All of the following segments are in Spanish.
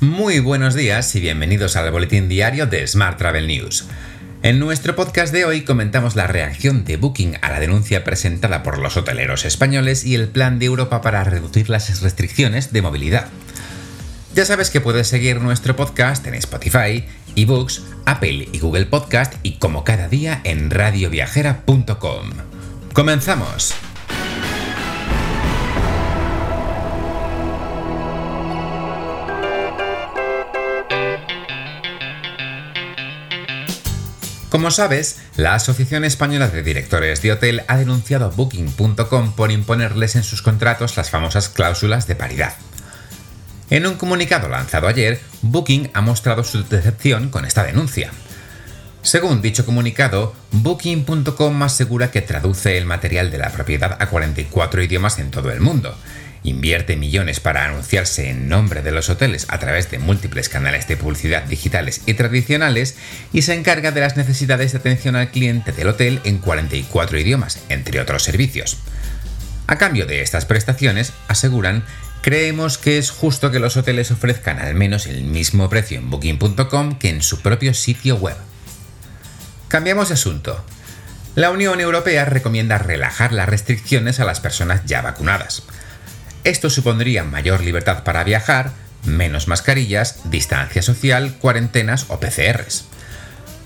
Muy buenos días y bienvenidos al boletín diario de Smart Travel News. En nuestro podcast de hoy comentamos la reacción de Booking a la denuncia presentada por los hoteleros españoles y el plan de Europa para reducir las restricciones de movilidad. Ya sabes que puedes seguir nuestro podcast en Spotify, eBooks, Apple y Google Podcast y como cada día en radioviajera.com. ¡Comenzamos! Como sabes, la Asociación Española de Directores de Hotel ha denunciado a Booking.com por imponerles en sus contratos las famosas cláusulas de paridad. En un comunicado lanzado ayer, Booking ha mostrado su decepción con esta denuncia. Según dicho comunicado, Booking.com asegura que traduce el material de la propiedad a 44 idiomas en todo el mundo, invierte millones para anunciarse en nombre de los hoteles a través de múltiples canales de publicidad digitales y tradicionales y se encarga de las necesidades de atención al cliente del hotel en 44 idiomas, entre otros servicios. A cambio de estas prestaciones, aseguran Creemos que es justo que los hoteles ofrezcan al menos el mismo precio en booking.com que en su propio sitio web. Cambiamos de asunto. La Unión Europea recomienda relajar las restricciones a las personas ya vacunadas. Esto supondría mayor libertad para viajar, menos mascarillas, distancia social, cuarentenas o PCRs.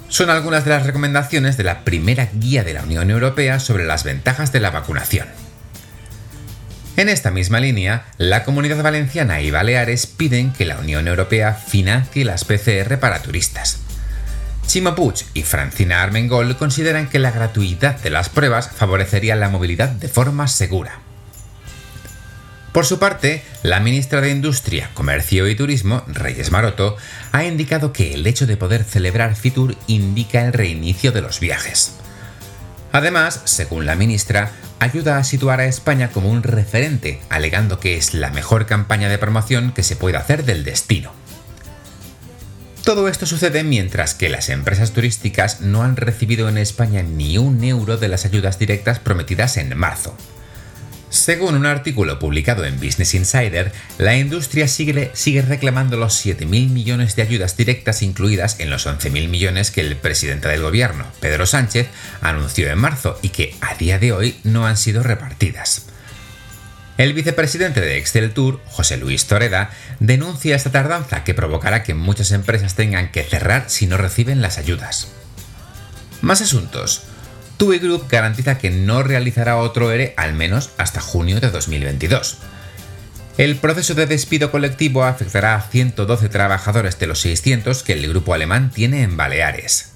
Son algunas de las recomendaciones de la primera guía de la Unión Europea sobre las ventajas de la vacunación. En esta misma línea, la Comunidad Valenciana y Baleares piden que la Unión Europea financie las PCR para turistas. Chimo y Francina Armengol consideran que la gratuidad de las pruebas favorecería la movilidad de forma segura. Por su parte, la ministra de Industria, Comercio y Turismo, Reyes Maroto, ha indicado que el hecho de poder celebrar Fitur indica el reinicio de los viajes. Además, según la ministra, ayuda a situar a España como un referente, alegando que es la mejor campaña de promoción que se puede hacer del destino. Todo esto sucede mientras que las empresas turísticas no han recibido en España ni un euro de las ayudas directas prometidas en marzo. Según un artículo publicado en Business Insider, la industria sigue, sigue reclamando los 7.000 millones de ayudas directas incluidas en los 11.000 millones que el presidente del gobierno, Pedro Sánchez, anunció en marzo y que a día de hoy no han sido repartidas. El vicepresidente de Excel Tour, José Luis Toreda, denuncia esta tardanza que provocará que muchas empresas tengan que cerrar si no reciben las ayudas. Más asuntos. TUI Group garantiza que no realizará otro ERE al menos hasta junio de 2022. El proceso de despido colectivo afectará a 112 trabajadores de los 600 que el grupo alemán tiene en Baleares.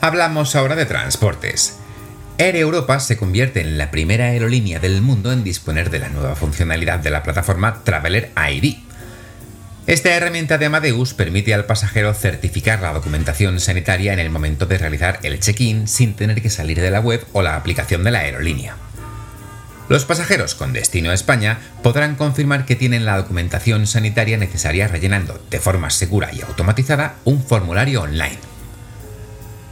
Hablamos ahora de transportes. Air Europa se convierte en la primera aerolínea del mundo en disponer de la nueva funcionalidad de la plataforma Traveler ID, esta herramienta de Amadeus permite al pasajero certificar la documentación sanitaria en el momento de realizar el check-in sin tener que salir de la web o la aplicación de la aerolínea. Los pasajeros con destino a España podrán confirmar que tienen la documentación sanitaria necesaria rellenando de forma segura y automatizada un formulario online.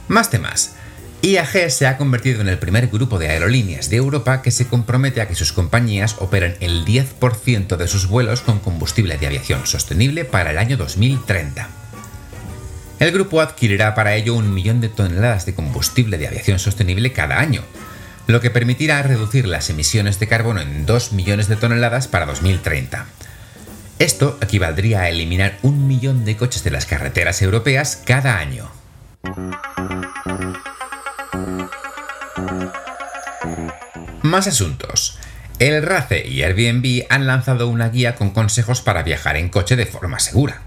Más temas. IAG se ha convertido en el primer grupo de aerolíneas de Europa que se compromete a que sus compañías operen el 10% de sus vuelos con combustible de aviación sostenible para el año 2030. El grupo adquirirá para ello un millón de toneladas de combustible de aviación sostenible cada año, lo que permitirá reducir las emisiones de carbono en 2 millones de toneladas para 2030. Esto equivaldría a eliminar un millón de coches de las carreteras europeas cada año. Más asuntos. El RACE y Airbnb han lanzado una guía con consejos para viajar en coche de forma segura.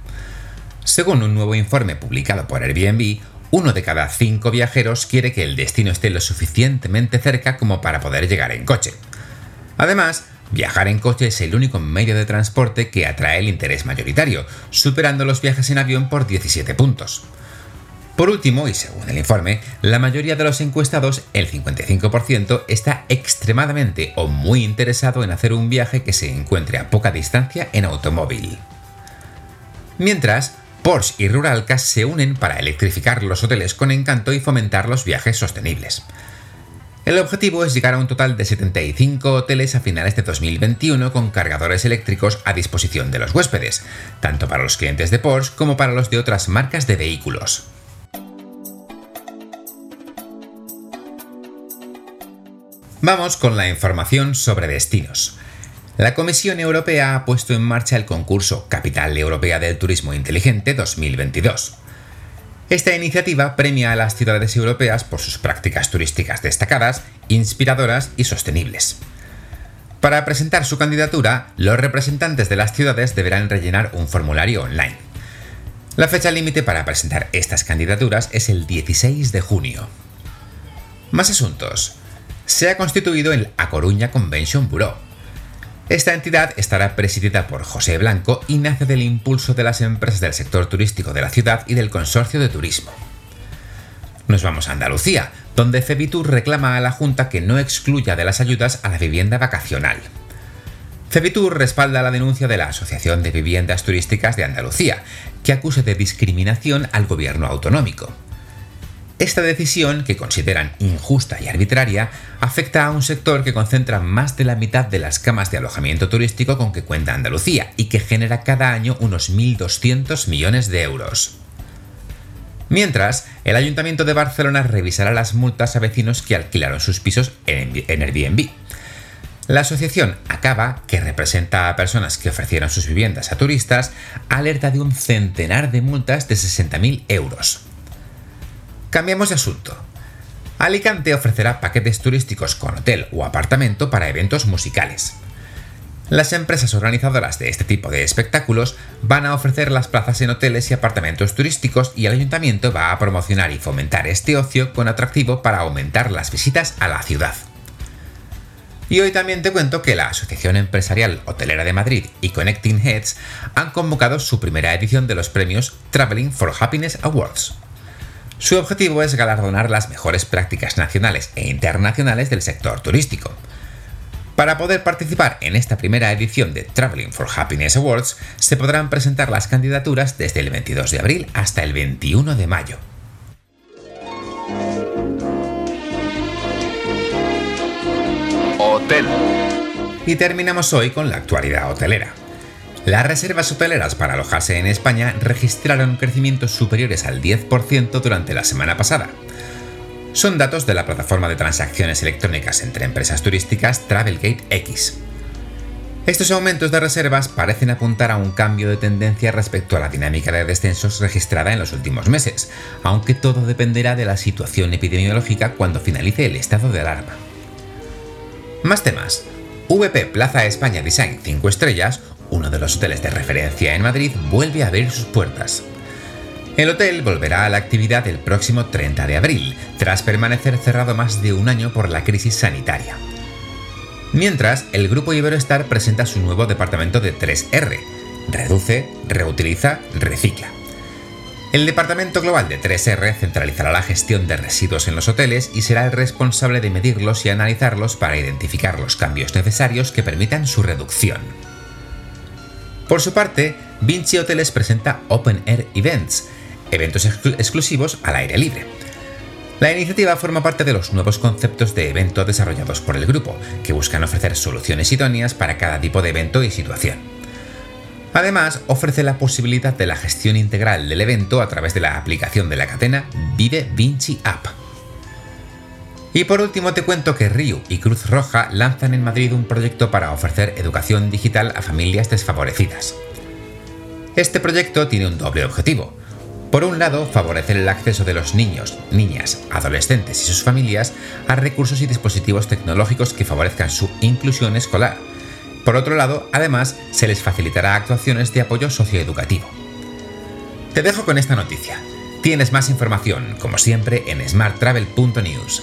Según un nuevo informe publicado por Airbnb, uno de cada cinco viajeros quiere que el destino esté lo suficientemente cerca como para poder llegar en coche. Además, viajar en coche es el único medio de transporte que atrae el interés mayoritario, superando los viajes en avión por 17 puntos. Por último, y según el informe, la mayoría de los encuestados, el 55%, está extremadamente o muy interesado en hacer un viaje que se encuentre a poca distancia en automóvil. Mientras, Porsche y Ruralcas se unen para electrificar los hoteles con encanto y fomentar los viajes sostenibles. El objetivo es llegar a un total de 75 hoteles a finales de 2021 con cargadores eléctricos a disposición de los huéspedes, tanto para los clientes de Porsche como para los de otras marcas de vehículos. Vamos con la información sobre destinos. La Comisión Europea ha puesto en marcha el concurso Capital Europea del Turismo Inteligente 2022. Esta iniciativa premia a las ciudades europeas por sus prácticas turísticas destacadas, inspiradoras y sostenibles. Para presentar su candidatura, los representantes de las ciudades deberán rellenar un formulario online. La fecha límite para presentar estas candidaturas es el 16 de junio. Más asuntos. Se ha constituido el A Coruña Convention Bureau, esta entidad estará presidida por José Blanco y nace del impulso de las empresas del sector turístico de la ciudad y del consorcio de turismo. Nos vamos a Andalucía, donde Cebitur reclama a la Junta que no excluya de las ayudas a la vivienda vacacional. Cebitur respalda la denuncia de la Asociación de Viviendas Turísticas de Andalucía, que acusa de discriminación al gobierno autonómico. Esta decisión, que consideran injusta y arbitraria, afecta a un sector que concentra más de la mitad de las camas de alojamiento turístico con que cuenta Andalucía y que genera cada año unos 1.200 millones de euros. Mientras, el Ayuntamiento de Barcelona revisará las multas a vecinos que alquilaron sus pisos en Airbnb. La asociación Acaba, que representa a personas que ofrecieron sus viviendas a turistas, alerta de un centenar de multas de 60.000 euros. Cambiamos de asunto. Alicante ofrecerá paquetes turísticos con hotel o apartamento para eventos musicales. Las empresas organizadoras de este tipo de espectáculos van a ofrecer las plazas en hoteles y apartamentos turísticos y el ayuntamiento va a promocionar y fomentar este ocio con atractivo para aumentar las visitas a la ciudad. Y hoy también te cuento que la Asociación Empresarial Hotelera de Madrid y Connecting Heads han convocado su primera edición de los premios Traveling for Happiness Awards. Su objetivo es galardonar las mejores prácticas nacionales e internacionales del sector turístico. Para poder participar en esta primera edición de Traveling for Happiness Awards, se podrán presentar las candidaturas desde el 22 de abril hasta el 21 de mayo. Hotel. Y terminamos hoy con la actualidad hotelera. Las reservas hoteleras para alojarse en España registraron crecimientos superiores al 10% durante la semana pasada. Son datos de la plataforma de transacciones electrónicas entre empresas turísticas Travelgate X. Estos aumentos de reservas parecen apuntar a un cambio de tendencia respecto a la dinámica de descensos registrada en los últimos meses, aunque todo dependerá de la situación epidemiológica cuando finalice el estado de alarma. Más temas. VP Plaza España Design 5 estrellas uno de los hoteles de referencia en Madrid, vuelve a abrir sus puertas. El hotel volverá a la actividad el próximo 30 de abril, tras permanecer cerrado más de un año por la crisis sanitaria. Mientras, el grupo Iberoestar presenta su nuevo departamento de 3R, reduce, reutiliza, recicla. El departamento global de 3R centralizará la gestión de residuos en los hoteles y será el responsable de medirlos y analizarlos para identificar los cambios necesarios que permitan su reducción. Por su parte, Vinci Hoteles presenta Open Air Events, eventos exclusivos al aire libre. La iniciativa forma parte de los nuevos conceptos de evento desarrollados por el grupo, que buscan ofrecer soluciones idóneas para cada tipo de evento y situación. Además, ofrece la posibilidad de la gestión integral del evento a través de la aplicación de la cadena Vive Vinci App. Y por último te cuento que Río y Cruz Roja lanzan en Madrid un proyecto para ofrecer educación digital a familias desfavorecidas. Este proyecto tiene un doble objetivo. Por un lado, favorecer el acceso de los niños, niñas, adolescentes y sus familias a recursos y dispositivos tecnológicos que favorezcan su inclusión escolar. Por otro lado, además, se les facilitará actuaciones de apoyo socioeducativo. Te dejo con esta noticia. Tienes más información, como siempre, en smarttravel.news.